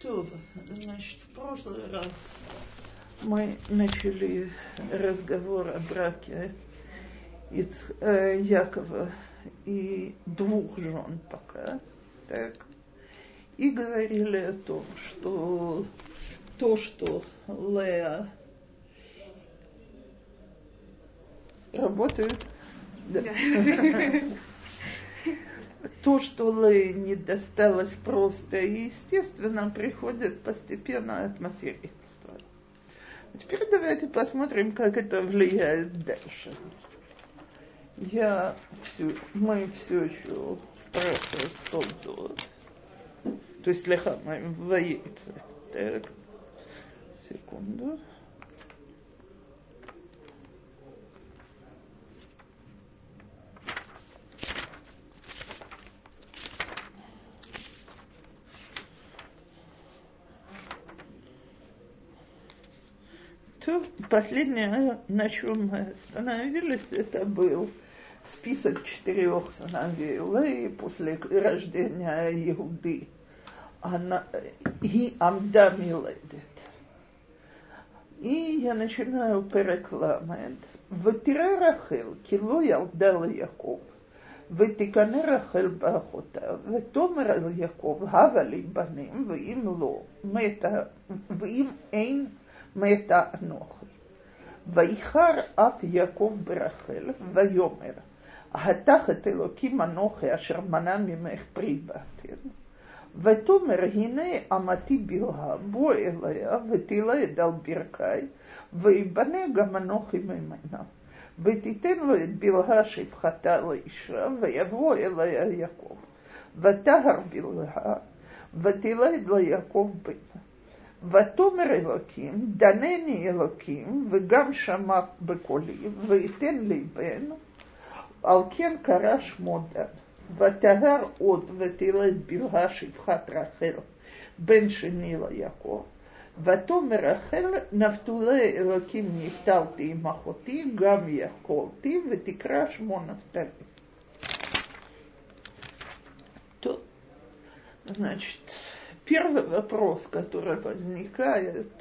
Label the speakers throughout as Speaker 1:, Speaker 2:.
Speaker 1: То, значит, в прошлый раз мы начали разговор о браке Иц, э, Якова и двух жен пока, так, и говорили о том, что то, что Леа работает, да. то, что Лэй не досталось просто и естественно, приходит постепенно от материнства. А теперь давайте посмотрим, как это влияет дальше. Я все, мы все еще в процессе. То есть слегка мы в яйце. Так, секунду. То последнее, на чем мы остановились, это был список четырех сыновей Леи после рождения Иуды. Она, и Амда Миледет. И я начинаю перекламент. ותראה רחל, כי לא ילדה ליעקב, ותקנא רחל באחותה, ותאמר אל יעקב, הבה לי בנים, ואם לא, מתה, ואם אין מתה אנוכי. ואיחר אף יעקב ברחל, ויאמר, התחת אלוקים אנוכי אשר מנע ממך פרי באתם. ותאמר הנה אמתי בלהה, בוא אליה ותלד על ברכי, ויבנה גם אנוכי ממנה. ותיתן לו את בלהה שפחתה לאישה, ויבוא אליה יעקב. ותהר בלהה, ותלד ליעקב בנה. ותאמר אלוקים, דנני אלוקים, וגם שמע בקולי, ויתן לי בן, על כן קרא שמו דן. ותהר עוד ותלד בלהה שפחת רחל, בן שני ליעקב. ותאמר רחל, נפתולי אלוקים נפתלתי עם אחותי, גם יכולתי, ותקרא שמו נפתלי. То, значит, первый вопрос, который возникает,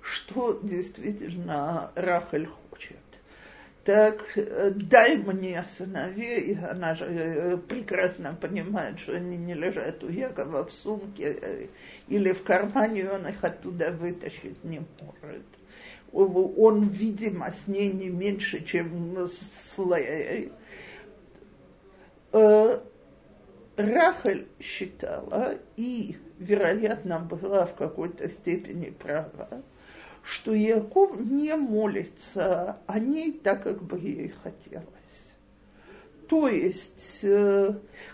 Speaker 1: что действительно Рахель хочет. Так, дай мне сыновей, она же прекрасно понимает, что они не лежат у Якова в сумке или в кармане, он их оттуда вытащить не может. Он, видимо, с ней не меньше, чем с Леей. Рахель считала и, вероятно, была в какой-то степени права, что Яков не молится о ней так, как бы ей хотелось. То есть,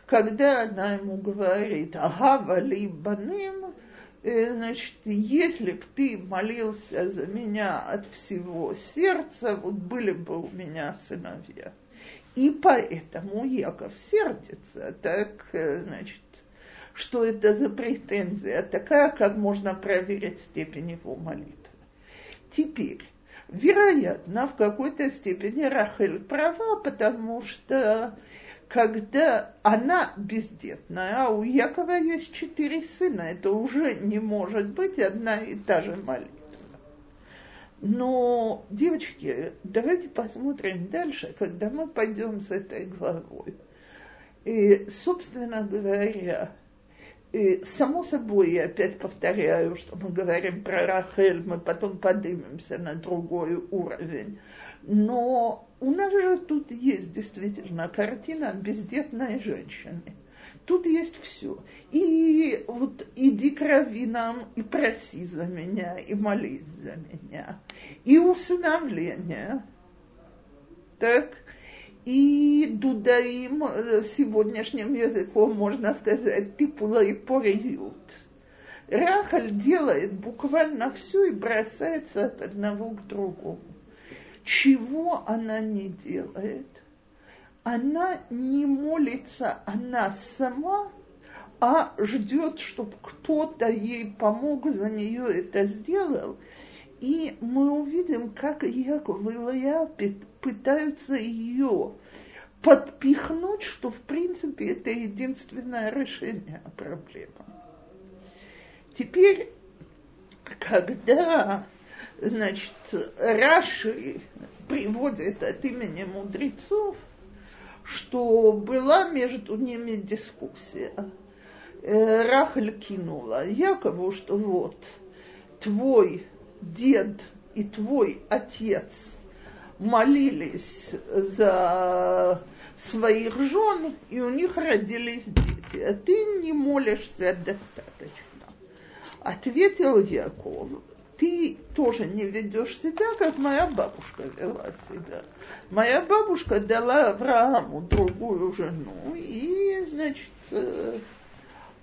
Speaker 1: когда она ему говорит «Ага, вали баним», значит, если бы ты молился за меня от всего сердца, вот были бы у меня сыновья – и поэтому Яков сердится. Так, значит, что это за претензия такая, как можно проверить степень его молитвы. Теперь, вероятно, в какой-то степени Рахель права, потому что когда она бездетная, а у Якова есть четыре сына, это уже не может быть одна и та же молитва. Но, девочки, давайте посмотрим дальше, когда мы пойдем с этой главой. И, собственно говоря, и, само собой, я опять повторяю, что мы говорим про Рахель, мы потом поднимемся на другой уровень. Но у нас же тут есть действительно картина бездетной женщины – Тут есть все. И вот иди к раввинам и проси за меня, и молись за меня. И усыновление. Так? И дудаим сегодняшним языком можно сказать типула и пориют. Рахаль делает буквально все и бросается от одного к другому. Чего она не делает? она не молится она сама, а ждет, чтобы кто-то ей помог, за нее это сделал. И мы увидим, как Яков и Лая пытаются ее подпихнуть, что в принципе это единственное решение проблемы. Теперь, когда, значит, Раши приводит от имени мудрецов, что была между ними дискуссия. Э, Рахаль кинула Якову, что вот твой дед и твой отец молились за своих жен, и у них родились дети, а ты не молишься достаточно. Ответил Яков, ты тоже не ведешь себя, как моя бабушка вела себя. Моя бабушка дала Аврааму другую жену, и, значит, э,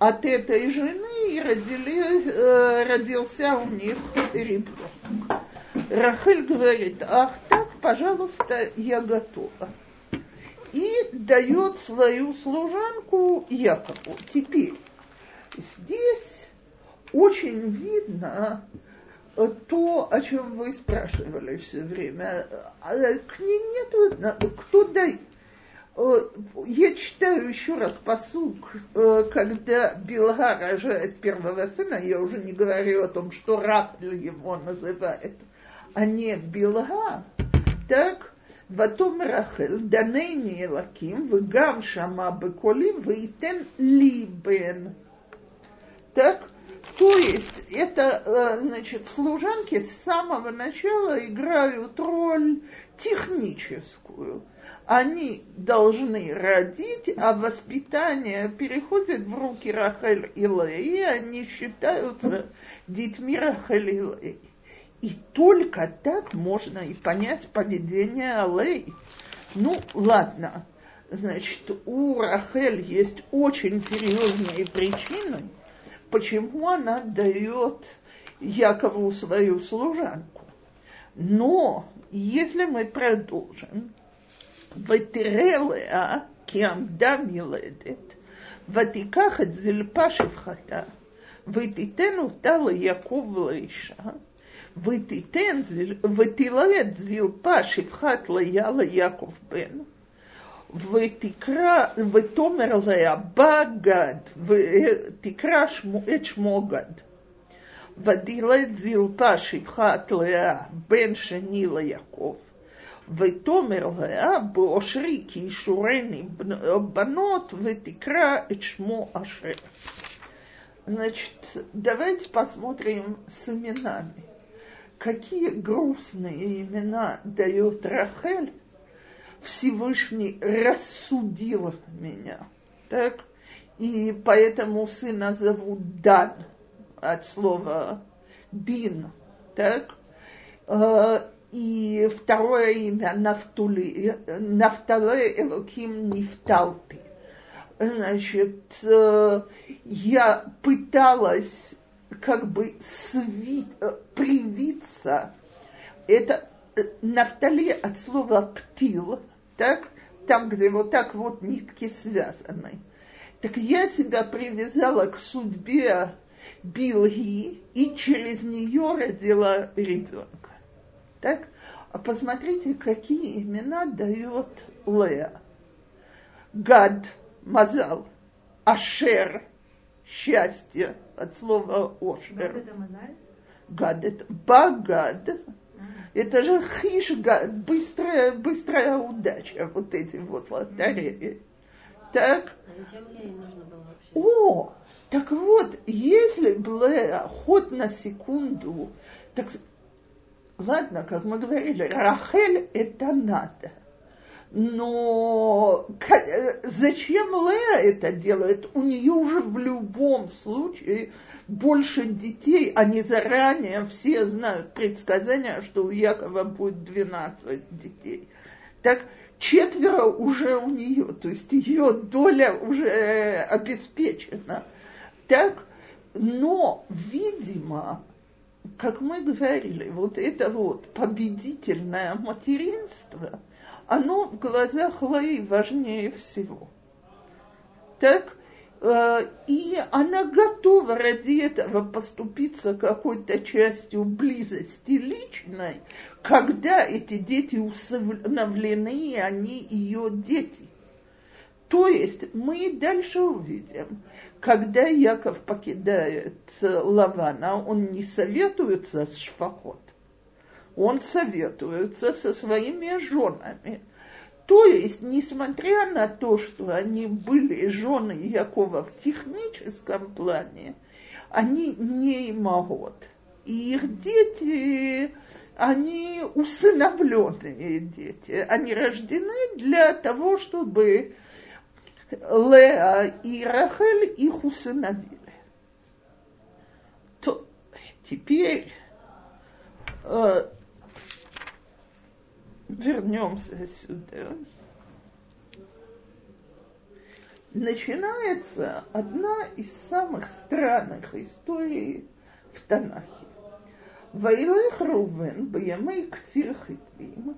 Speaker 1: от этой жены родили, э, родился у них ребенок. Рахель говорит, ах так, пожалуйста, я готова. И дает свою служанку Якову. Теперь здесь очень видно то, о чем вы спрашивали все время. А к ней нету, кто дает. Э, я читаю еще раз посук, э, когда Билга рожает первого сына, я уже не говорю о том, что Рахль его называет, а не Билга, так, Ватом Рахель, Данейни Элаким, Вегам Шама Беколим, Вейтен Либен. Так, то есть это, э, значит, служанки с самого начала играют роль техническую. Они должны родить, а воспитание переходит в руки Рахель и Леи, они считаются детьми Рахель и Леи. И только так можно и понять поведение Алей. Ну, ладно, значит, у Рахель есть очень серьезные причины – почему она дает Якову свою служанку. Но если мы продолжим, ותראה כי עמדה מלדת, ותיקח את זלפה שפחתה, ותיתן אותה ליעקב לאישה, ותיתן, ותלד זלפה שפחת ליה ליעקב בן, ותקרא, ותאמר לה, בא גד, ותקרא שמו, את שמו גד. ודילת זלפה שפחת לאה בן שני ליעקב, ותאמר לה, באושרי כי ישורני בנות, ותקרא את שמו אשר. Значит, давайте посмотрим с именами. Какие грустные имена дает Рахель Всевышний рассудил меня. Так? И поэтому сына зовут Дан от слова Дин. Так? Э, и второе имя Нафтули, Нафтале Элоким Нифталты. Значит, э, я пыталась как бы сви, э, привиться. Это Нафтали от слова птил, так, там, где вот так вот нитки связаны. Так я себя привязала к судьбе Билги и через нее родила ребенка. Так? А посмотрите, какие имена дает Леа. Гад, Мазал, Ашер, счастье, от слова Ошер. Гад это Мазаль? Гад это Багад, это же хишга, быстрая, быстрая удача, вот эти вот лотереи. Так? О, так вот, если бы хоть на секунду, так ладно, как мы говорили, Рахель это надо. Но зачем Лея это делает? У нее уже в любом случае больше детей, они заранее все знают предсказания, что у Якова будет 12 детей. Так четверо уже у нее, то есть ее доля уже обеспечена. Так, но, видимо, как мы говорили, вот это вот победительное материнство, оно в глазах Лаи важнее всего. Так, Э, и она готова ради этого поступиться какой-то частью близости личной, когда эти дети усыновлены, и они ее дети. То есть мы дальше увидим, когда Яков покидает Лавана, он не советуется с Шфахот, он советуется со своими женами. То есть, несмотря на то, что они были жены Якова в техническом плане, они не имагот. И их дети, они усыновленные дети. Они рождены для того, чтобы Леа и Рахель их усыновили. То теперь э, вернемся сюда. Начинается одна из самых странных историй в Танахе. וילך ראובן בימי קציר חיטים,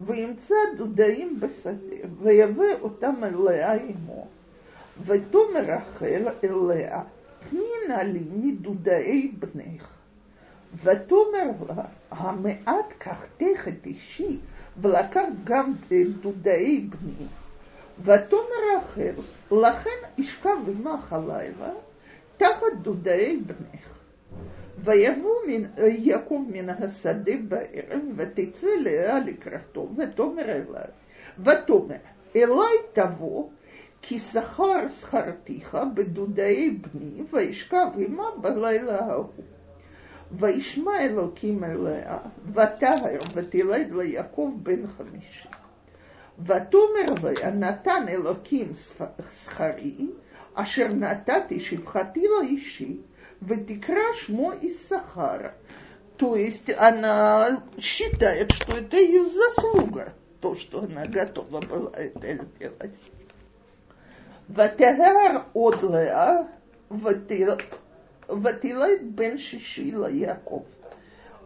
Speaker 1: וימצא דודאים בשדה, ויבא אותם אל לאה אמו. ותאמר רחל אל לאה, תני נא לי מדודאי בנך. ותאמר לה, המעט קחתך את אישי, ולקח גם דודאי בני. ותאמר רחל, לכן אשכב עמך הלילה, תחת דודאי בנך. ויבוא יעקב מן השדה בערב, ותצא לאה לקראתו, ותאמר אליו, ותאמר, אלי תבוא, כי שכר שכרתיך בדודאי בני, וישכב עמה בלילה ההוא. וישמע אלוקים אליה, ותהר ותלד ליעקב בן חמישי. ותאמר ליה, נתן אלוקים שכרי, אשר נתתי שפחתי לאישי, Ватикра Шмо из Сахара. То есть она считает, что это ее заслуга, то, что она готова была это сделать. Ватагар одлеа ותלד בן שישי ליעקב.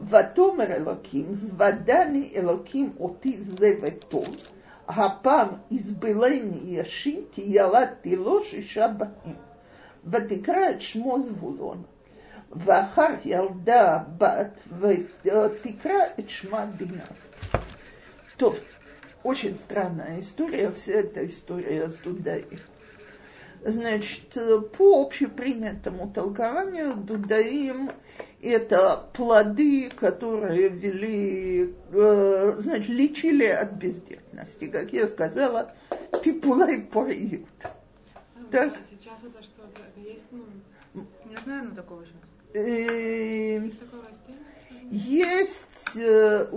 Speaker 1: ותאמר אלוקים, זוודני אלוקים אותי זה וטוב, הפעם יסבלני ישי, כי ילדתי לו שישה בנים. ותקרא את שמו זבולון. ואחר ילדה בת, ותקרא את шма Дина. То, очень странная история, вся эта история с Дудаи. Значит, по общепринятому толкованию Дудаим – это плоды, которые вели, э, значит, лечили от бездетности. Как я сказала, типулай поют.
Speaker 2: Так. А сейчас это что? Это есть, ну, не знаю, ну такого же.
Speaker 1: Эм, есть такое растение? Есть э,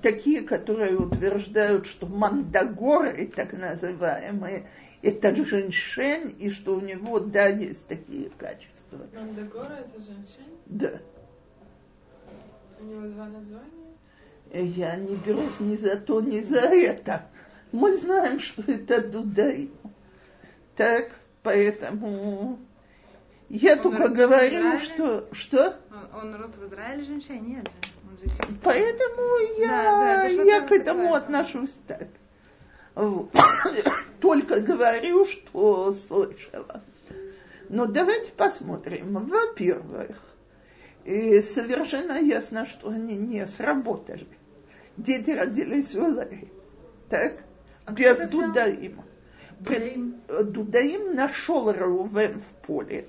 Speaker 1: такие, которые утверждают, что мандагоры, так называемые, это женьшень, и что у него, да, есть такие качества.
Speaker 2: Мандагора это женьшень?
Speaker 1: Да.
Speaker 2: У него два названия?
Speaker 1: Я не берусь ни за то, ни за это. Мы знаем, что это дудаим. Так, поэтому я он только говорю, что... Что?
Speaker 2: Он, он рос в Израиле женщине? Нет же.
Speaker 1: Поэтому я, да, да, я к этому отношусь так. Только говорю, что слышала. Но давайте посмотрим. Во-первых, совершенно ясно, что они не сработали. Дети родились в Ларе. Так? А Без Дудаима. Дудаим. Дудаим нашел Раувен в поле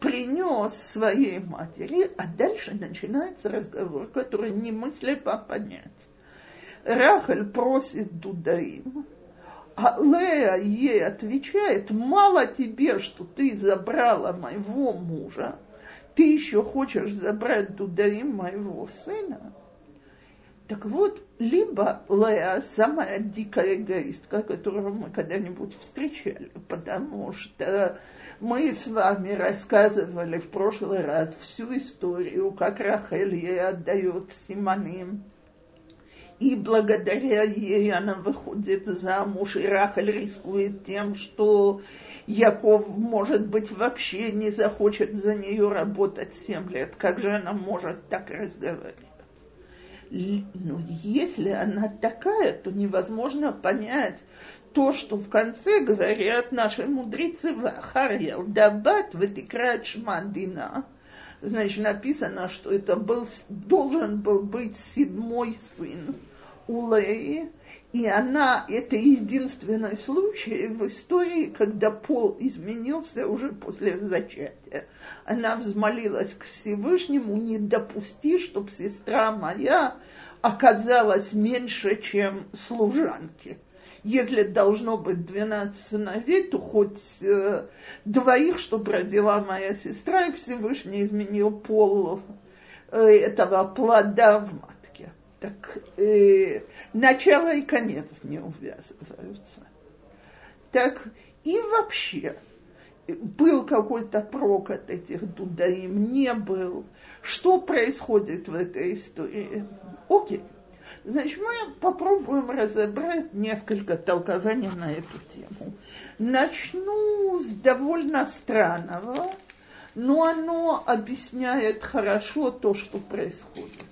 Speaker 1: принес своей матери, а дальше начинается разговор, который немыслимо понять. Рахель просит Дудаим, а Лея ей отвечает, мало тебе, что ты забрала моего мужа, ты еще хочешь забрать Дудаим моего сына? Так вот, либо Лея самая дикая эгоистка, которую мы когда-нибудь встречали, потому что мы с вами рассказывали в прошлый раз всю историю, как Рахель ей отдает Симоним. И благодаря ей она выходит замуж, и Рахель рискует тем, что Яков, может быть, вообще не захочет за нее работать семь лет. Как же она может так разговаривать? Ну, если она такая, то невозможно понять, то, что в конце говорят наши мудрецы Вахарьял, Дабат Ватикрат Шмадина, значит, написано, что это был, должен был быть седьмой сын у Леи, и она, это единственный случай в истории, когда пол изменился уже после зачатия. Она взмолилась к Всевышнему, не допусти, чтобы сестра моя оказалась меньше, чем служанки. Если должно быть 12 сыновей, то хоть э, двоих, чтобы родила моя сестра, и Всевышний изменил пол э, этого плода в матке. Так э, начало и конец не увязываются. Так и вообще, был какой-то прок от этих дудаим, не был. Что происходит в этой истории? Окей. Значит, мы попробуем разобрать несколько толкований на эту тему. Начну с довольно странного, но оно объясняет хорошо то, что происходит.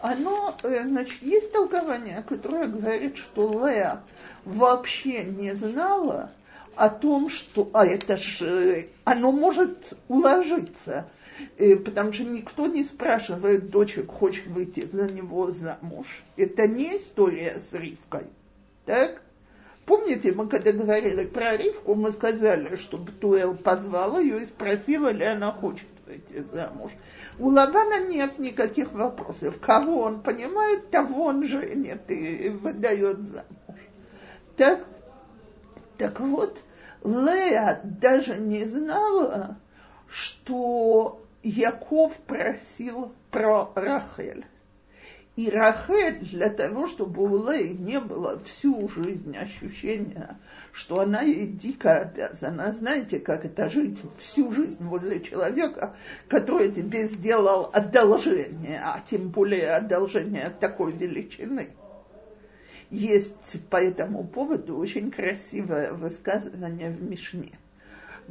Speaker 1: Оно, э, значит, есть толкование, которое говорит, что Леа вообще не знала о том, что, а это же, оно может уложиться – потому что никто не спрашивает дочек, хочешь выйти за него замуж. Это не история с Ривкой. Так? Помните, мы когда говорили про Ривку, мы сказали, что Бтуэл позвал ее и спросила, ли она хочет выйти замуж. У Лавана нет никаких вопросов. Кого он понимает, того он женит и выдает замуж. Так, так вот, Лея даже не знала, что Яков просил про Рахель. И Рахель для того, чтобы у Лей не было всю жизнь ощущения, что она ей дико обязана. Знаете, как это жить всю жизнь возле человека, который тебе сделал одолжение, а тем более одолжение такой величины. Есть по этому поводу очень красивое высказывание в Мишне –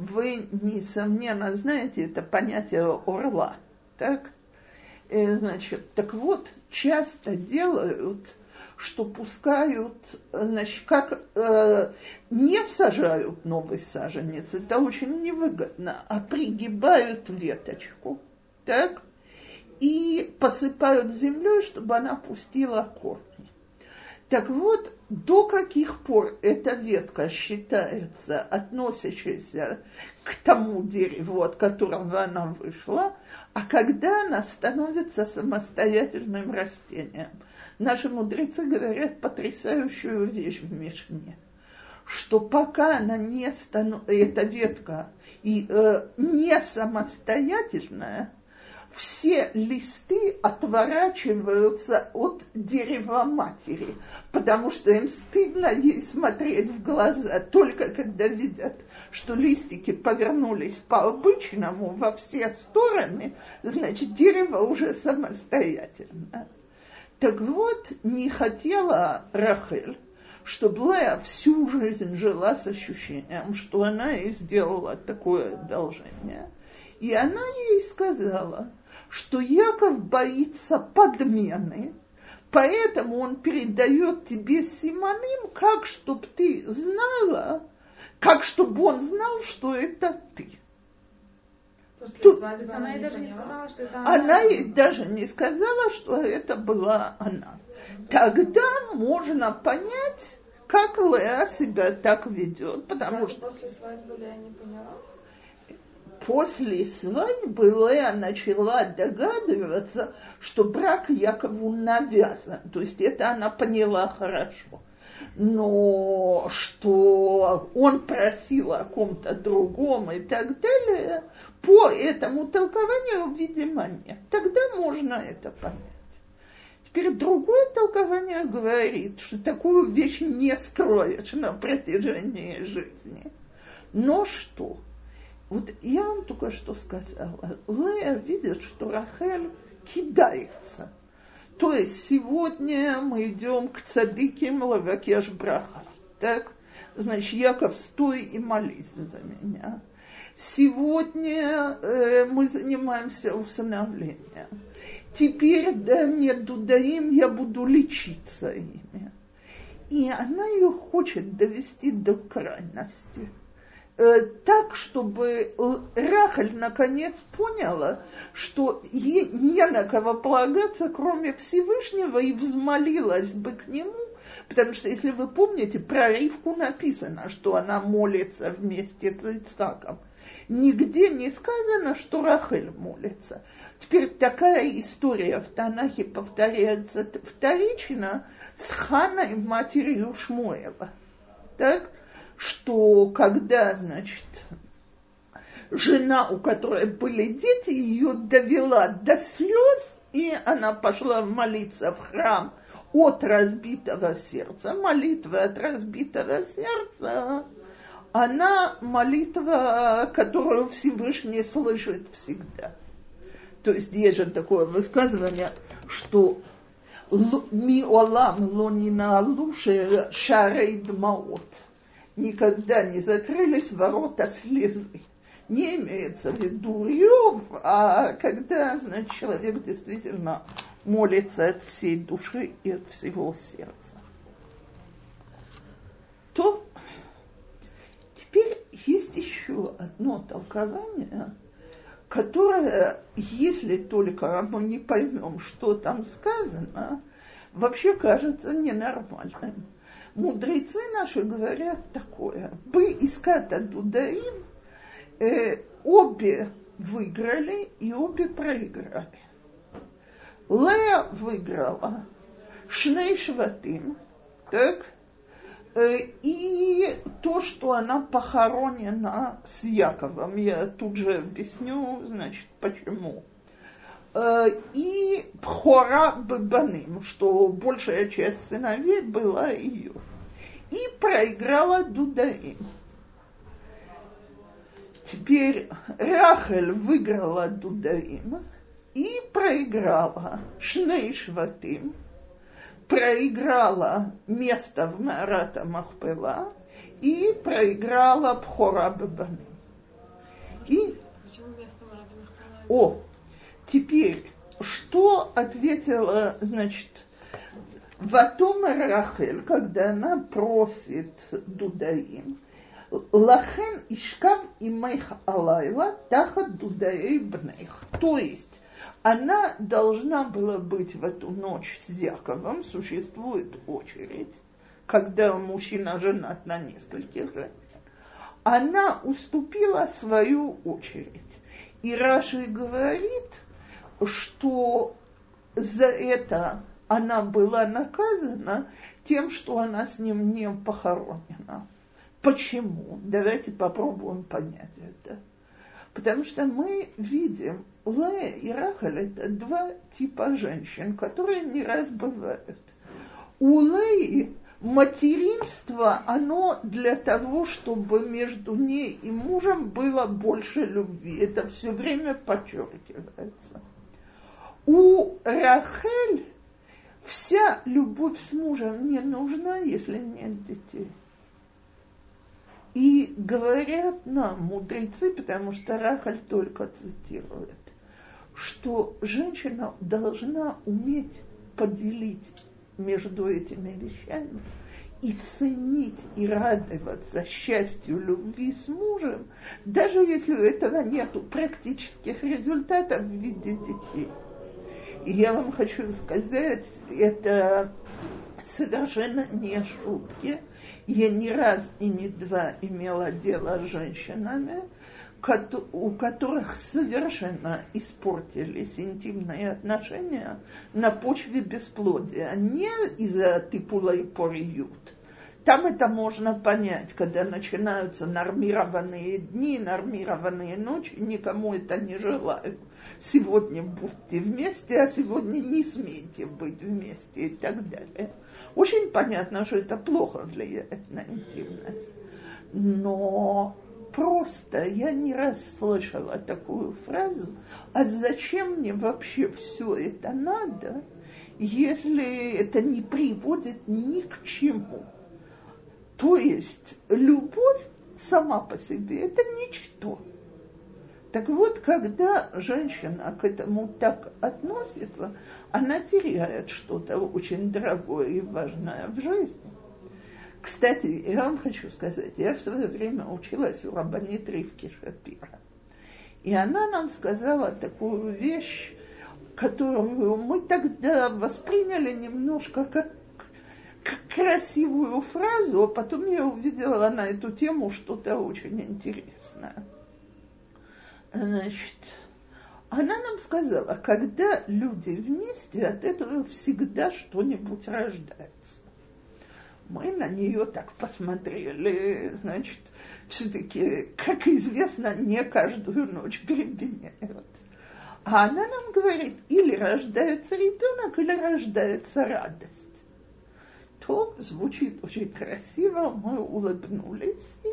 Speaker 1: вы, несомненно, знаете это понятие орла, так? Э, значит, так вот, часто делают, что пускают, значит, как э, не сажают новый саженец, это очень невыгодно, а пригибают веточку, так? И посыпают землей, чтобы она пустила корни. Так вот, до каких пор эта ветка считается относящейся к тому дереву, от которого она вышла, а когда она становится самостоятельным растением. Наши мудрецы говорят потрясающую вещь в Мишне, что пока она не становится, эта ветка и, э, не самостоятельная, все листы отворачиваются от дерева матери, потому что им стыдно ей смотреть в глаза, только когда видят, что листики повернулись по-обычному во все стороны, значит, дерево уже самостоятельно. Так вот, не хотела Рахель, чтобы Лея всю жизнь жила с ощущением, что она ей сделала такое одолжение. И она ей сказала, что Яков боится подмены, поэтому он передает тебе Симоним, как чтобы ты знала, как чтобы он знал, что это ты.
Speaker 2: После свадьбы она ей даже не сказала, что это она.
Speaker 1: Она ей даже не сказала, что это была она. Тогда можно понять, как Леа себя так ведет, потому что...
Speaker 2: После свадьбы Леа не поняла?
Speaker 1: после свадьбы Лея начала догадываться, что брак Якову навязан. То есть это она поняла хорошо. Но что он просил о ком-то другом и так далее, по этому толкованию, видимо, нет. Тогда можно это понять. Теперь другое толкование говорит, что такую вещь не скроешь на протяжении жизни. Но что? Вот я вам только что сказала. Лея видит, что Рахель кидается. То есть сегодня мы идем к цадыким лавакеш браха. Так? Значит, Яков, стой и молись за меня. Сегодня э, мы занимаемся усыновлением. Теперь да мне дудаим, я буду лечиться ими. И она ее хочет довести до крайности так, чтобы Рахаль наконец поняла, что ей не на кого полагаться, кроме Всевышнего, и взмолилась бы к нему, потому что, если вы помните, про Ривку написано, что она молится вместе с Ицхаком. Нигде не сказано, что Рахель молится. Теперь такая история в Танахе повторяется вторично с Ханой, матерью Шмуэла. Так? Что когда, значит, жена, у которой были дети, ее довела до слез, и она пошла молиться в храм от разбитого сердца. Молитва от разбитого сердца, она молитва, которую Всевышний слышит всегда. То есть есть же такое высказывание, что ми олам лонина алуши шарей дмаот. Никогда не закрылись ворота слезы. Не имеется в виду Иов, а когда, значит, человек действительно молится от всей души и от всего сердца. То теперь есть еще одно толкование – которое, если только мы не поймем, что там сказано, вообще кажется ненормальным. Мудрецы наши говорят такое. Бы иската дудаим, э, обе выиграли и обе проиграли. Лея выиграла Шней Шватим, так, Э, и то, что она похоронена с Яковом, я тут же объясню, значит, почему. Э, и Пхора Бабаным, что большая часть сыновей была ее. И проиграла Дудаим. Теперь Рахель выиграла Дудаим и проиграла Шней Шватим – проиграла место в Марата Махпела и проиграла Пхора Бабаны. И... О, теперь, что ответила, значит, Ватома Рахель, когда она просит Дудаим, Лахен Ишкав и Мейх Алайва Тахат Дудаей Бнейх. То есть, она должна была быть в эту ночь с Яковом, существует очередь, когда мужчина женат на нескольких женщин. Она уступила свою очередь. И Раши говорит, что за это она была наказана тем, что она с ним не похоронена. Почему? Давайте попробуем понять это. Потому что мы видим, Лея и Рахаль – это два типа женщин, которые не раз бывают. У Леи материнство, оно для того, чтобы между ней и мужем было больше любви. Это все время подчеркивается. У Рахель вся любовь с мужем не нужна, если нет детей. И говорят нам мудрецы, потому что Рахаль только цитирует, что женщина должна уметь поделить между этими вещами и ценить и радоваться счастью любви с мужем, даже если у этого нет практических результатов в виде детей. И я вам хочу сказать, это совершенно не шутки. Я не раз и не два имела дело с женщинами, у которых совершенно испортились интимные отношения на почве бесплодия, не из-за типула и пориют. Там это можно понять, когда начинаются нормированные дни, нормированные ночи, никому это не желаю. Сегодня будьте вместе, а сегодня не смейте быть вместе и так далее. Очень понятно, что это плохо влияет на интимность. Но просто я не раз слышала такую фразу, а зачем мне вообще все это надо, если это не приводит ни к чему? То есть любовь сама по себе это ничто. Так вот, когда женщина к этому так относится, она теряет что-то очень дорогое и важное в жизни. Кстати, я вам хочу сказать, я в свое время училась у Рабанит Ривки Шапира. И она нам сказала такую вещь, которую мы тогда восприняли немножко как, красивую фразу, а потом я увидела на эту тему что-то очень интересное. Значит, она нам сказала, когда люди вместе, от этого всегда что-нибудь рождается. Мы на нее так посмотрели, значит, все-таки, как известно, не каждую ночь беременеют. А она нам говорит, или рождается ребенок, или рождается радость. То звучит очень красиво, мы улыбнулись и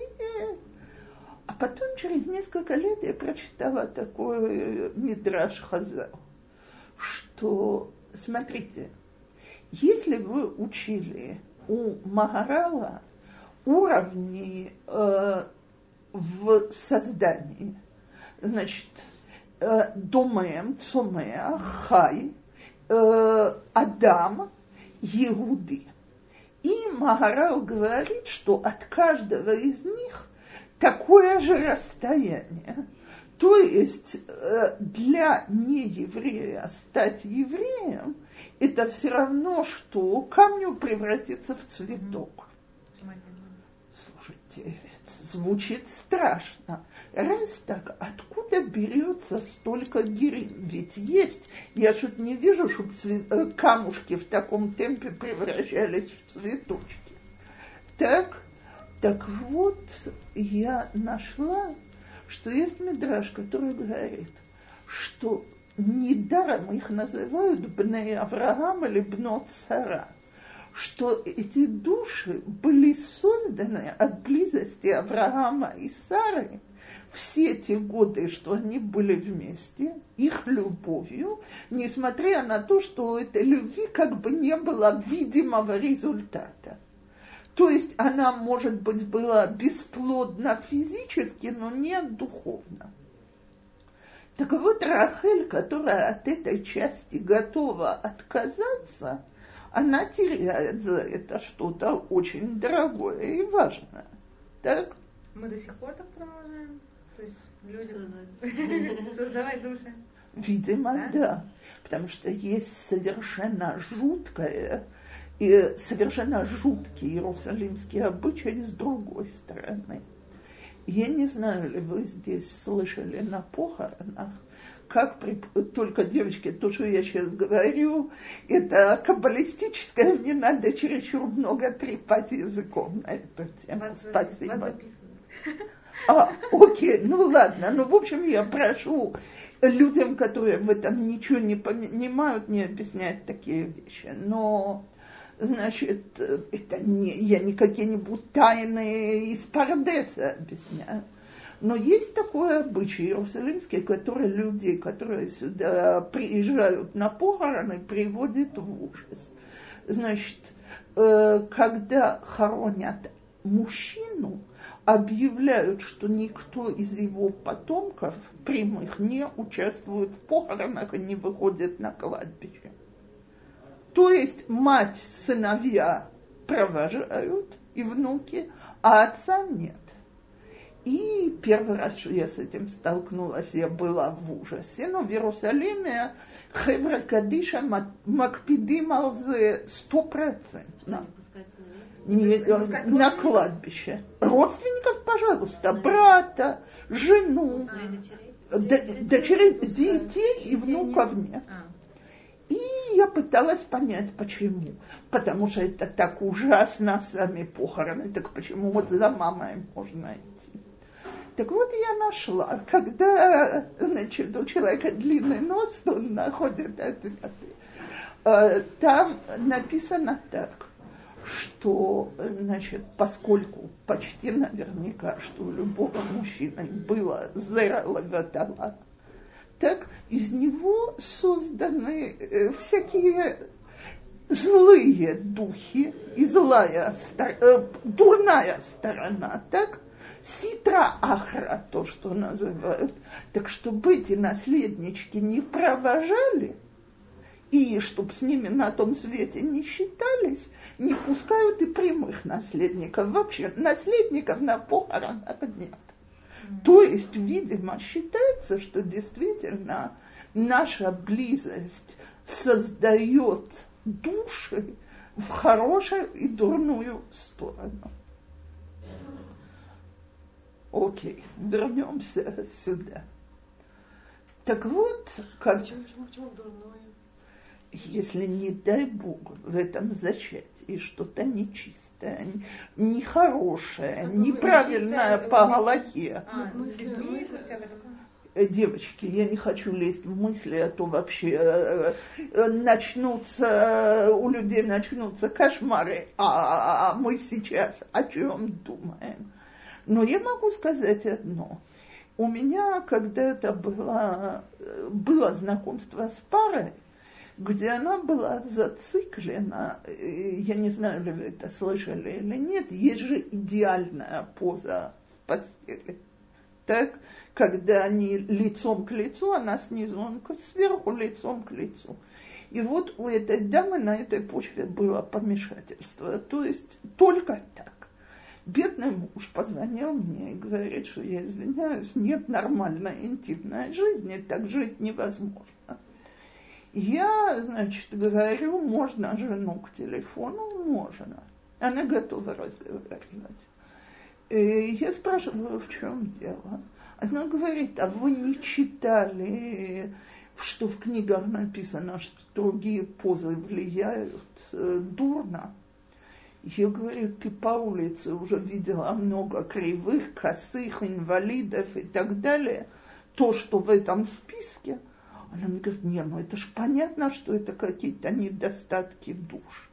Speaker 1: а потом, через несколько лет, я прочитала такой Мидраш Хазал, что, смотрите, если вы учили у Магарала уровни э, в создании, значит, э, Домем, Цомеа, Хай, э, Адам, Иуды. И Магарал говорит, что от каждого из них такое же расстояние. То есть э, для нееврея стать евреем это все равно, что камню превратиться в цветок. Слушайте, звучит страшно. Раз так, откуда берется столько гирим? Ведь есть, я что-то не вижу, чтобы цвет, э, камушки в таком темпе превращались в цветочки. Так, так вот, я нашла, что есть мидраж, который говорит, что недаром их называют Бней Авраам или Бнот Сара, что эти души были созданы от близости Авраама и Сары все те годы, что они были вместе, их любовью, несмотря на то, что у этой любви как бы не было видимого результата. То есть она, может быть, была бесплодна физически, но не духовно. Так вот, Рахель, которая от этой части готова отказаться, она теряет за это что-то очень дорогое и важное. Так?
Speaker 2: Мы до сих пор так продолжаем? То есть люди создавать души?
Speaker 1: Видимо, да? да. Потому что есть совершенно жуткое и совершенно жуткий иерусалимский обычай с другой стороны. Я не знаю, ли вы здесь слышали на похоронах, как при... только девочки, то, что я сейчас говорю, это каббалистическое, не надо чересчур много трепать языком на эту тему. Спасибо. А, окей, ну ладно, ну в общем я прошу людям, которые в этом ничего не понимают, не объяснять такие вещи. Но значит, это не, я не какие-нибудь тайны из Парадеса объясняю. Но есть такой обычай иерусалимский, который люди, которые сюда приезжают на похороны, приводят в ужас. Значит, э, когда хоронят мужчину, объявляют, что никто из его потомков прямых не участвует в похоронах и не выходит на кладбище. То есть мать, сыновья провожают и внуки, а отца нет. И первый раз, что я с этим столкнулась, я была в ужасе. Но в Иерусалиме Хевра Кадиша Макпидим Алзе стопроцентно. Не, на кладбище. Родственников, пожалуйста, брата, жену, дочерей, детей и внуков нет. А. И я пыталась понять, почему. Потому что это так ужасно, сами похороны, так почему вот за мамой можно идти? Так вот я нашла, когда, значит, у человека длинный нос, он находит ответы. Э, там написано так, что, значит, поскольку почти наверняка, что у любого мужчины было зера лагатала, так из него созданы э, всякие злые духи и злая, э, дурная сторона, так? Ситра ахра, то, что называют. Так чтобы эти наследнички не провожали, и чтобы с ними на том свете не считались, не пускают и прямых наследников. Вообще наследников на похоронах нет. То есть, видимо, считается, что действительно наша близость создает души в хорошую и дурную сторону. Окей, вернемся сюда. Так вот, как... Почему, почему, почему дурное? Если, не дай Бог, в этом зачатии что-то нечистое, нехорошее, неправильное по Галахе. А, Э, девочки, я не хочу лезть в мысли, а то вообще э, э, начнутся, у людей начнутся кошмары, а, а мы сейчас о чем думаем. Но я могу сказать одно. У меня когда-то было, было знакомство с парой, где она была зациклена, я не знаю, ли вы это слышали или нет, есть же идеальная поза в постели. Так? когда они лицом к лицу, она снизу, он сверху лицом к лицу. И вот у этой дамы на этой почве было помешательство. То есть только так. Бедный муж позвонил мне и говорит, что я извиняюсь, нет нормальной интимной жизни, так жить невозможно. Я, значит, говорю, можно жену к телефону? Можно. Она готова разговаривать. И я спрашиваю, в чем дело? Она говорит, а вы не читали, что в книгах написано, что другие позы влияют э, дурно? Я говорю, ты по улице уже видела много кривых, косых, инвалидов и так далее. То, что в этом списке. Она мне говорит, не, ну это ж понятно, что это какие-то недостатки душ.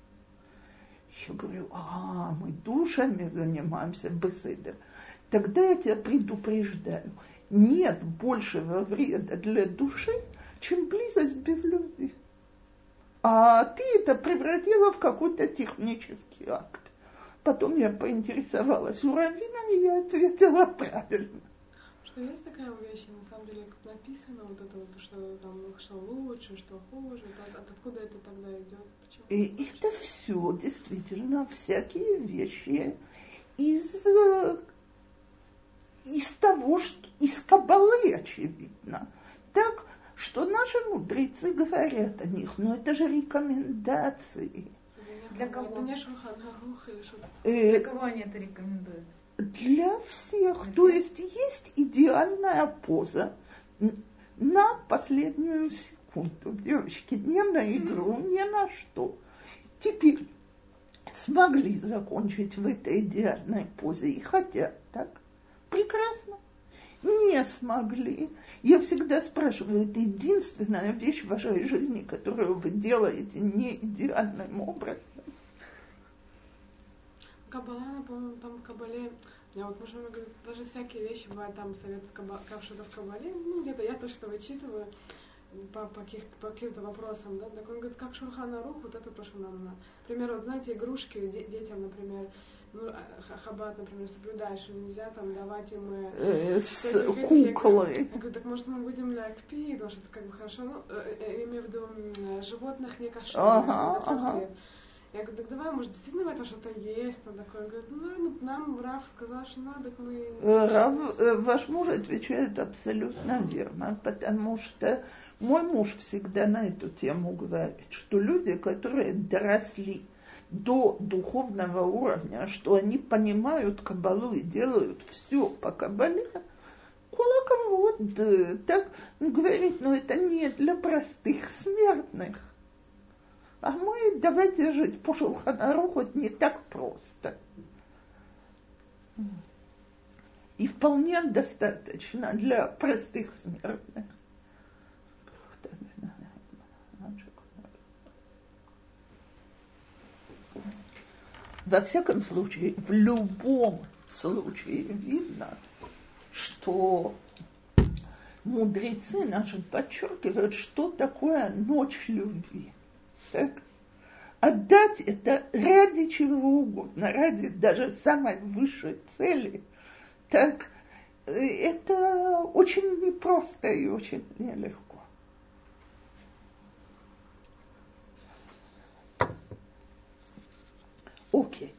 Speaker 1: Я говорю, а, мы душами занимаемся, беседой тогда я тебя предупреждаю. Нет большего вреда для души, чем близость без любви. А ты это превратила в какой-то технический акт. Потом я поинтересовалась у Равина, и я ответила правильно.
Speaker 3: Что есть такая вещь, на самом деле, как написано, вот это вот, что там, что лучше, что хуже, от, от откуда это тогда идет?
Speaker 1: Почему? И это все действительно всякие вещи из из того, что из кабалы, очевидно. Так, что наши мудрецы говорят о них, но это же рекомендации.
Speaker 2: Для кого? Э, для кого они это рекомендуют?
Speaker 1: Для всех. То есть есть идеальная поза на последнюю секунду. Девочки, не на игру, ни на что. Теперь смогли закончить в этой идеальной позе и хотят, так? Прекрасно. Не смогли. Я всегда спрашиваю, это единственная вещь в вашей жизни, которую вы делаете не идеальным образом.
Speaker 3: Кабала, по-моему, там в Кабале, я вот муж говорит, даже всякие вещи бывают там совет как что-то в Кабале, ну где-то я то, что вычитываю по, по, каких, по каким-то вопросам, да, так он говорит, как Шурхана Рух, вот это то, что нам надо. Например, вот знаете, игрушки детям, например, ну, а, хабат, например, соблюдаешь, нельзя там давать им
Speaker 1: э, с куклой.
Speaker 3: Я говорю, так может мы будем лякпи, потому что это как бы хорошо, ну, э, э, имею в виду животных не кошер. Ага, ага. Я говорю, так давай, может, действительно в этом что-то есть? Он такой говорит, ну, ну нам Раф сказал, что надо, мы...
Speaker 1: Раф, ваш муж отвечает абсолютно верно, потому что мой муж всегда на эту тему говорит, что люди, которые доросли до духовного уровня, что они понимают Кабалу и делают все по Кабале, вот так говорит, но это не для простых смертных. А мы давайте жить по Шулханаруху не так просто. И вполне достаточно для простых смертных. Во всяком случае, в любом случае видно, что мудрецы наши подчеркивают, что такое ночь любви так? Отдать это ради чего угодно, ради даже самой высшей цели, так э, это очень непросто и очень нелегко. Окей.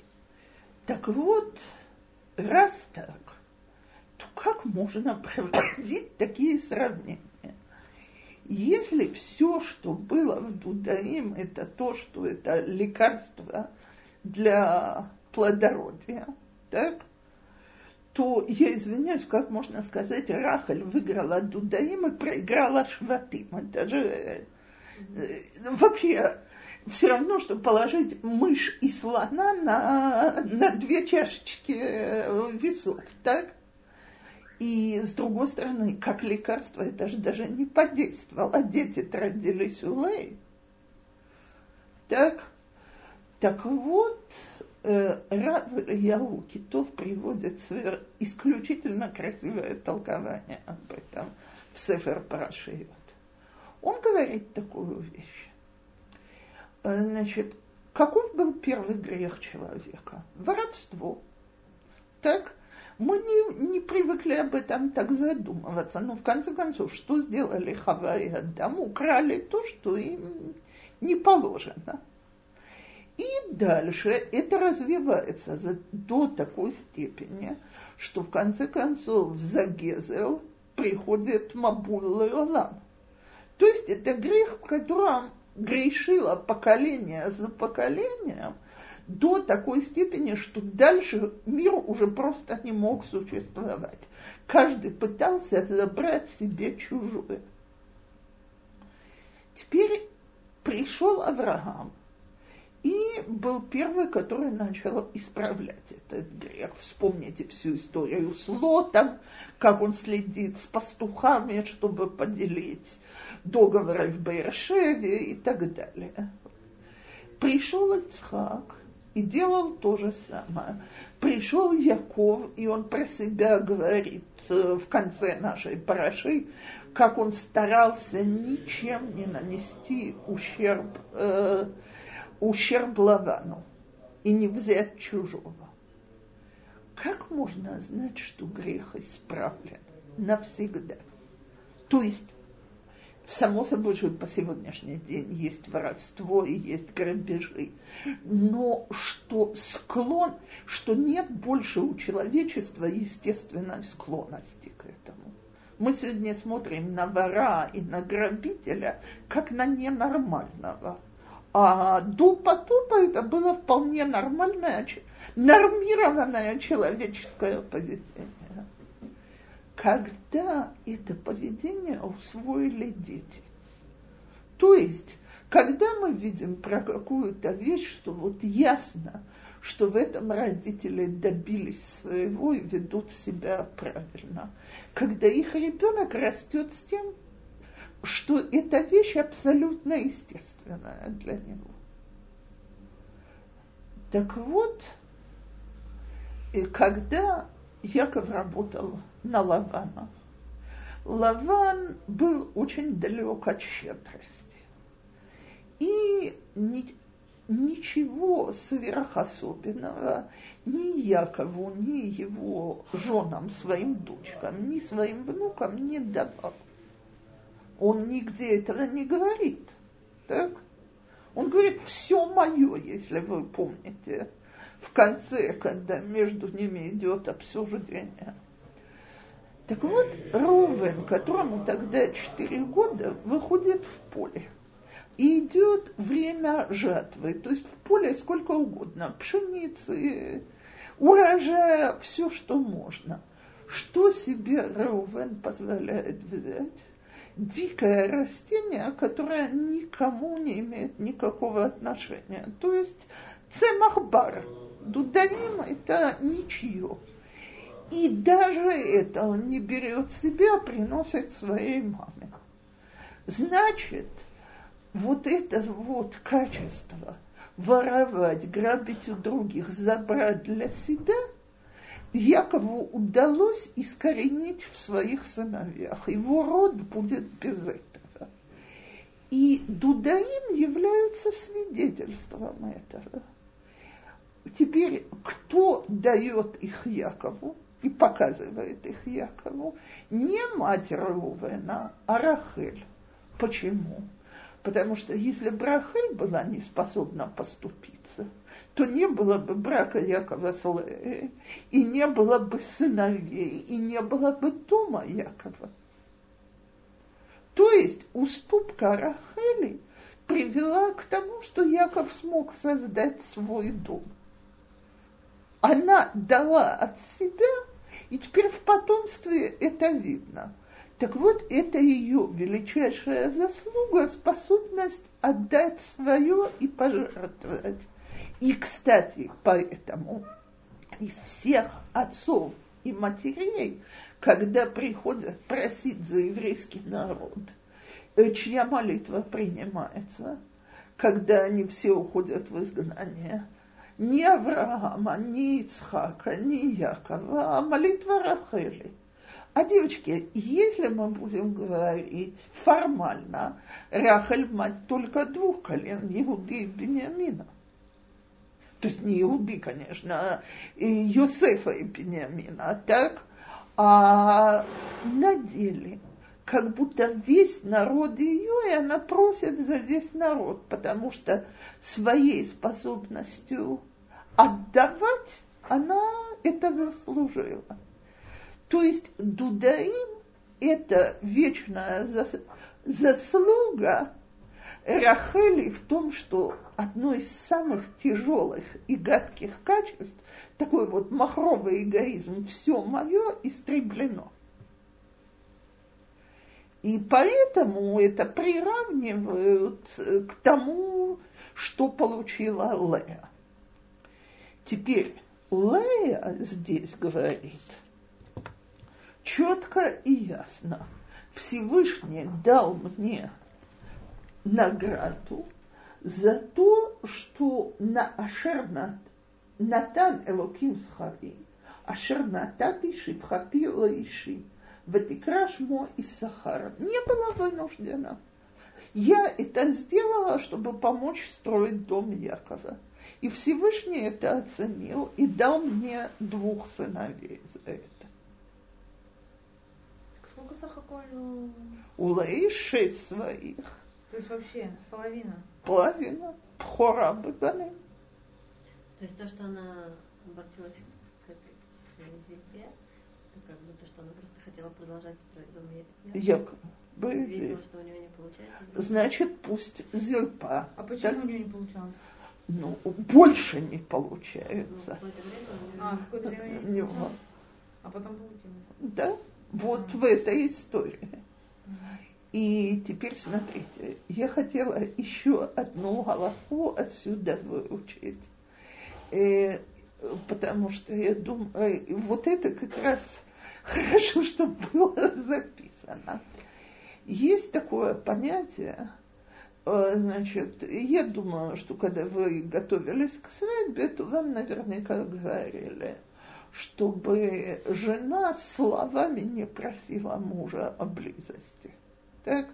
Speaker 1: Так вот, раз так, то как можно проводить такие сравнения? Если все, что было в Дудаим, это то, что это лекарство для плодородия, так, то, я извиняюсь, как можно сказать, Рахаль выиграла Дудаим и проиграла Шватим. Это же э, вообще все равно, что положить мышь и слона на, на две чашечки весов, так? И с другой стороны, как лекарство, это же даже не подействовало. Дети родились у Лей. Так, так вот, э, Рав Яу Китов приводит исключительно красивое толкование об этом в Сефер Парашиот. Он говорит такую вещь. Э, значит, каков был первый грех человека? Воровство. Так? Мы не, не привыкли об этом так задумываться, но в конце концов, что сделали Хава и Адам? Украли то, что им не положено. И дальше это развивается до такой степени, что в конце концов за Гезел приходит Мабул Леолам. То есть это грех, в котором грешило поколение за поколением, до такой степени, что дальше мир уже просто не мог существовать. Каждый пытался забрать себе чужое. Теперь пришел Авраам и был первый, который начал исправлять этот грех. Вспомните всю историю с Лотом, как он следит с пастухами, чтобы поделить договоры в Бейршеве и так далее. Пришел Ицхак, и делал то же самое. Пришел Яков, и он про себя говорит э, в конце нашей параши, как он старался ничем не нанести ущерб, э, ущерб Лавану и не взять чужого. Как можно знать, что грех исправлен навсегда? То есть Само собой, что по сегодняшний день есть воровство и есть грабежи. Но что склон, что нет больше у человечества естественной склонности к этому. Мы сегодня смотрим на вора и на грабителя как на ненормального. А до потопа это было вполне нормальное, нормированное человеческое поведение когда это поведение усвоили дети. То есть, когда мы видим про какую-то вещь, что вот ясно, что в этом родители добились своего и ведут себя правильно. Когда их ребенок растет с тем, что эта вещь абсолютно естественная для него. Так вот, и когда Яков работал на Лавана. Лаван был очень далек от щедрости. И ни, ничего сверхособенного ни Якову, ни его женам, своим дочкам, ни своим внукам не давал. Он нигде этого не говорит. Так? Он говорит, все мое, если вы помните, в конце, когда между ними идет обсуждение. Так вот, Рувен, которому тогда 4 года, выходит в поле. И идет время жатвы, то есть в поле сколько угодно, пшеницы, урожая, все, что можно. Что себе Рувен позволяет взять? Дикое растение, которое никому не имеет никакого отношения. То есть цемахбар, дударим это ничье. И даже это он не берет себе, а приносит своей маме. Значит, вот это вот качество воровать, грабить у других, забрать для себя, Якову удалось искоренить в своих сыновьях. Его род будет без этого. И Дудаим являются свидетельством этого. Теперь, кто дает их Якову? и показывает их Якову, не мать Рувена, а Рахель. Почему? Потому что если бы Рахель была не способна поступиться, то не было бы брака Якова с Леей, и не было бы сыновей, и не было бы дома Якова. То есть уступка Рахели привела к тому, что Яков смог создать свой дом. Она дала от себя, и теперь в потомстве это видно. Так вот, это ее величайшая заслуга, способность отдать свое и пожертвовать. И, кстати, поэтому из всех отцов и матерей, когда приходят просить за еврейский народ, э, чья молитва принимается, когда они все уходят в изгнание, ни Авраама, ни Ицхака, ни Якова, а молитва Рахели. А, девочки, если мы будем говорить формально, Рахель мать только двух колен, Иуды и Бениамина. То есть не Иуды, конечно, а Йосефа и Бениамина, так? А на деле как будто весь народ ее, и она просит за весь народ, потому что своей способностью отдавать она это заслужила. То есть Дудаим – это вечная заслуга Рахели в том, что одно из самых тяжелых и гадких качеств, такой вот махровый эгоизм, все мое истреблено. И поэтому это приравнивают к тому, что получила Лея. Теперь Лея здесь говорит четко и ясно. Всевышний дал мне награду за то, что на Ашерна Натан Элоким Схари, Ашер Натати Шипхати Лаиши, Ватикрашмо и Сахара, не была вынуждена. Я это сделала, чтобы помочь строить дом Якова. И Всевышний это оценил и дал мне двух сыновей за это.
Speaker 2: Сколько сахаколь?
Speaker 1: У Лаи шесть своих.
Speaker 2: То есть вообще половина?
Speaker 1: Половина. Пхора Бабалин.
Speaker 4: То есть то, что она обратилась к этой земле, это как бы то, что она просто хотела продолжать строить дом
Speaker 1: Якова.
Speaker 4: Видела, что у нее не получается.
Speaker 1: Значит, пусть Зильпа.
Speaker 2: А почему так? у нее не получалось?
Speaker 1: Ну, больше не получается. Ну,
Speaker 2: какое-то время А, какое-то время не получалось. А потом получилось.
Speaker 1: Да, вот а. в этой истории. И теперь смотрите, я хотела еще одну галаху отсюда выучить, э, потому что я думаю, вот это как раз хорошо, что было записано. Есть такое понятие, э, значит, я думаю, что когда вы готовились к свадьбе, то вам наверняка говорили, чтобы жена словами не просила мужа о близости. Так?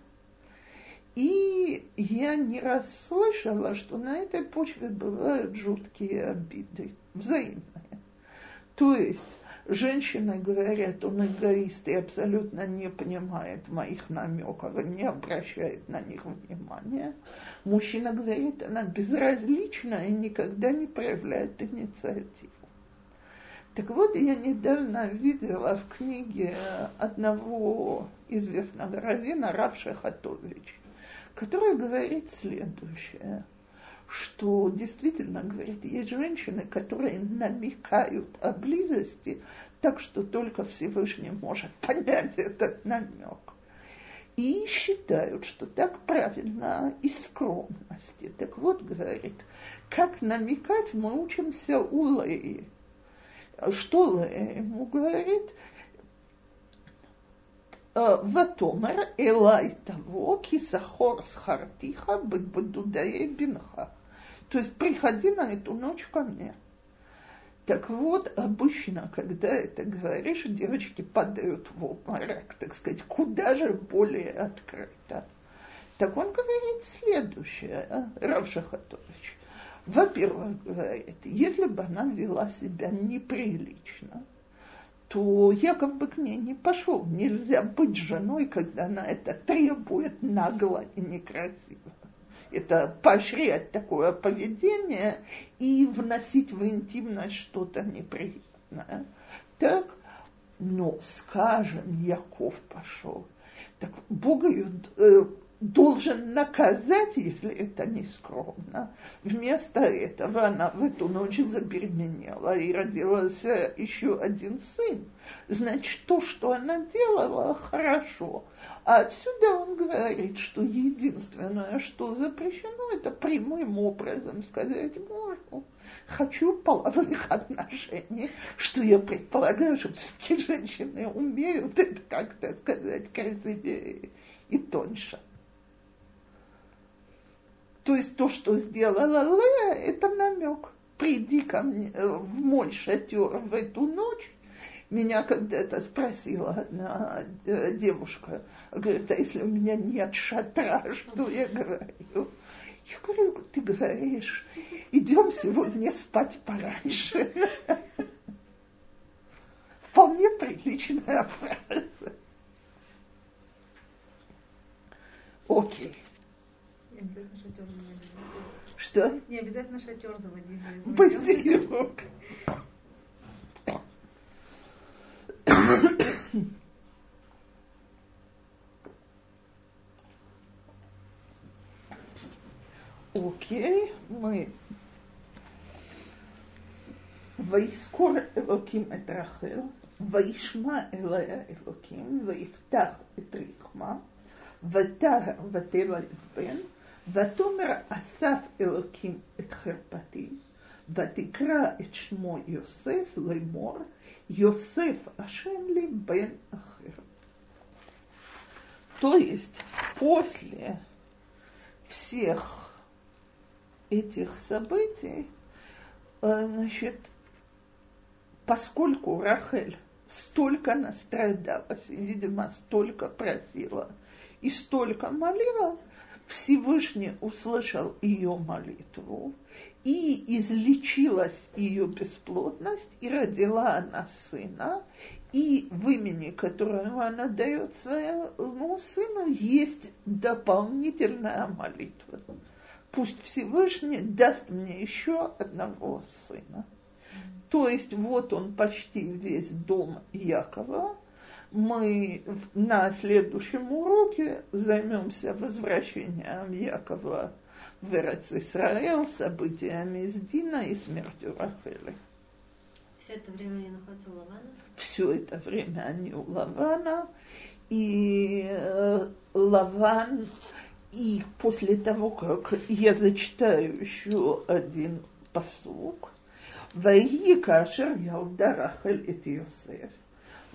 Speaker 1: И я не раз слышала, что на этой почве бывают жуткие обиды, взаимные. То есть женщины говорят, он эгоист и абсолютно не понимает моих намеков, не обращает на них внимания. Мужчина говорит, она безразлична и никогда не проявляет инициативу. Так вот, я недавно видела в книге одного известного раввина Рав Шахатович, который говорит следующее, что действительно, говорит, есть женщины, которые намекают о близости, так что только Всевышний может понять этот намек. И считают, что так правильно из скромности. Так вот, говорит, как намекать мы учимся у Леи что ему говорит? «Э, Ватомер элай того, кисахор схартиха бедудае бинха. То есть приходи на эту ночь ко мне. Так вот, обычно, когда это говоришь, девочки падают в обморок, так сказать, куда же более открыто. Так он говорит следующее, Рав Шахатович. Во-первых, говорит, если бы она вела себя неприлично, то Яков бы к ней не пошел. Нельзя быть женой, когда она это требует нагло и некрасиво. Это поощрять такое поведение и вносить в интимность что-то неприятное. Так, но, скажем, Яков пошел. Так Бог ее э, должен наказать, если это не скромно. Вместо этого она в эту ночь забеременела и родился еще один сын. Значит, то, что она делала, хорошо. А отсюда он говорит, что единственное, что запрещено, это прямым образом сказать мужу, хочу половых отношений, что я предполагаю, что все женщины умеют это как-то сказать красивее и тоньше. То есть то, что сделала Лея, это намек. Приди ко мне э, в мой шатер в эту ночь. Меня когда-то спросила одна э, девушка, говорит, а если у меня нет шатра, что я говорю? Я говорю, ты говоришь, идем сегодня спать пораньше. Вполне приличная фраза. Окей
Speaker 2: Не обязательно шатер заводить.
Speaker 1: Что?
Speaker 2: Не обязательно шатер заводить.
Speaker 1: Быстрее. Окей, мы ויזכור אלוקים את רחל, וישמע אליה אלוקים, ויפתח את רחמה, ותהר ותלד בן, ותאמר אסף אלוקים את חרפתי, ותקרא את שמו יוסף לאמור, יוסף השם לי בן אחר. То есть после всех этих событий, значит, поскольку Рахель столько настрадалась, и, видимо, столько просила и столько молила, Всевышний услышал ее молитву, и излечилась ее бесплодность, и родила она сына, и в имени, которое она дает своему сыну, есть дополнительная молитва. Пусть Всевышний даст мне еще одного сына. То есть вот он почти весь дом Якова мы на следующем уроке займемся возвращением Якова в Израиль, событиями из Дина и смертью Рафеля.
Speaker 4: Все это время они находятся у Лавана?
Speaker 1: Все это время они у Лавана. И э, Лаван, и после того, как я зачитаю еще один посук, «Ваи кашер я яударахель и Йосеф».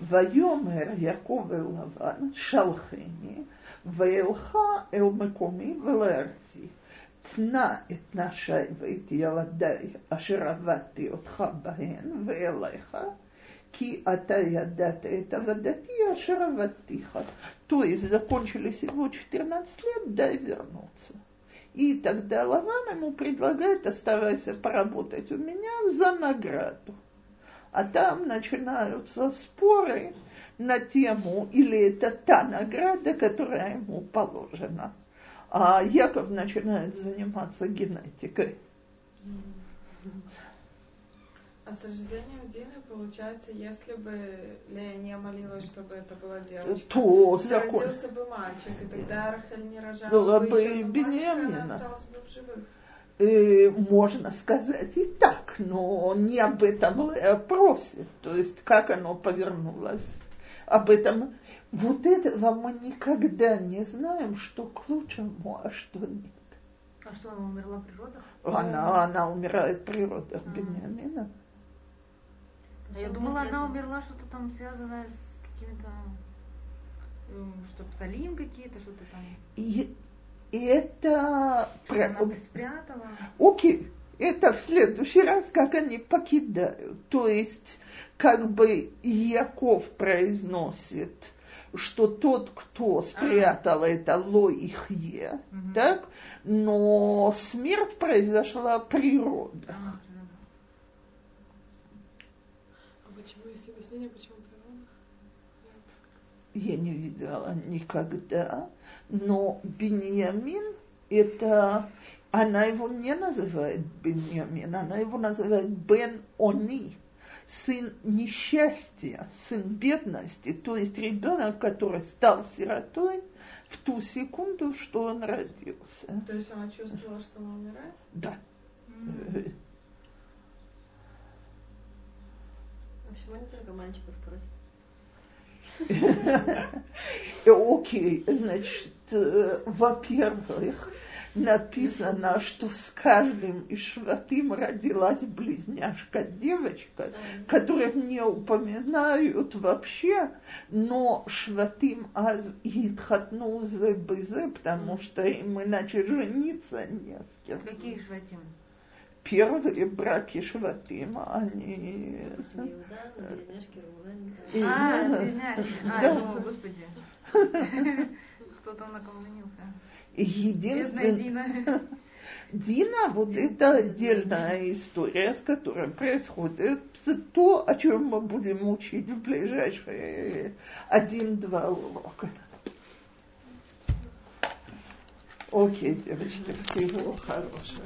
Speaker 1: ויאמר יעקב אל לבן, שלחני, ואלך אל מקומי ולארצי. תנה את נשי ואת ילדי אשר עבדתי אותך בהן ואליך, כי אתה ידעת את עבודתי אשר עבדתיך. То есть закончились его 14 лет, дай вернуться. И тогда Лаван ему предлагает, оставайся поработать у меня за награду. А там начинаются споры на тему, или это та награда, которая ему положена а Яков начинает заниматься генетикой.
Speaker 3: А с рождением Дины, получается, если бы Лея не молилась, чтобы это была девочка,
Speaker 1: то,
Speaker 3: то
Speaker 1: закон...
Speaker 3: родился бы мальчик, и тогда Рахель не рожала
Speaker 1: Была
Speaker 3: бы
Speaker 1: бы
Speaker 3: мальчика, она осталась бы в живых.
Speaker 1: Э, можно сказать и так, но не об этом Лея просит. То есть, как оно повернулось. Об этом вот этого мы никогда не знаем, что к лучшему, а что нет.
Speaker 2: А что, она умерла при родах?
Speaker 1: Она, она умирает при родах
Speaker 2: А.
Speaker 1: Бениамина.
Speaker 2: А я думала, она умерла что-то там связанное с какими-то... м, Что псалим какие-то, что-то там...
Speaker 1: И это...
Speaker 2: Что она спрятала.
Speaker 1: Окей, это в следующий раз, как они покидают. То есть, как бы Яков произносит, что тот, кто спрятал это ло их е,
Speaker 2: Мгм.
Speaker 1: так, но смерть произошла природа.
Speaker 2: А.
Speaker 3: А почему, если рождения, почему?
Speaker 1: Я не видела никогда, но Беньямин это она его не называет Беньямин, она его называет Бен Они, сын несчастья, сын бедности, то есть ребенок, который стал сиротой в ту секунду, что он родился.
Speaker 2: То есть она чувствовала, что она умирает?
Speaker 1: Да.
Speaker 2: М.
Speaker 4: Почему не только мальчиков просят?
Speaker 1: Окей, значит, э, во-первых, написано, что с каждым из шватым родилась близняшка девочка, которых не упоминают вообще, но шватим аз хатну зе бзе, потому что им иначе жениться не с кем.
Speaker 2: Какие шватим?
Speaker 1: Первые браки шватим, они...
Speaker 2: А. А,
Speaker 1: Да.
Speaker 2: ну, господи. Кто-то на кого женился.
Speaker 1: Единственное,
Speaker 2: Дина.
Speaker 1: Дина, вот это отдельная история, с которой происходит то, о чем мы будем учить в ближайшие один-два урока. Окей, девочки, всего хорошего.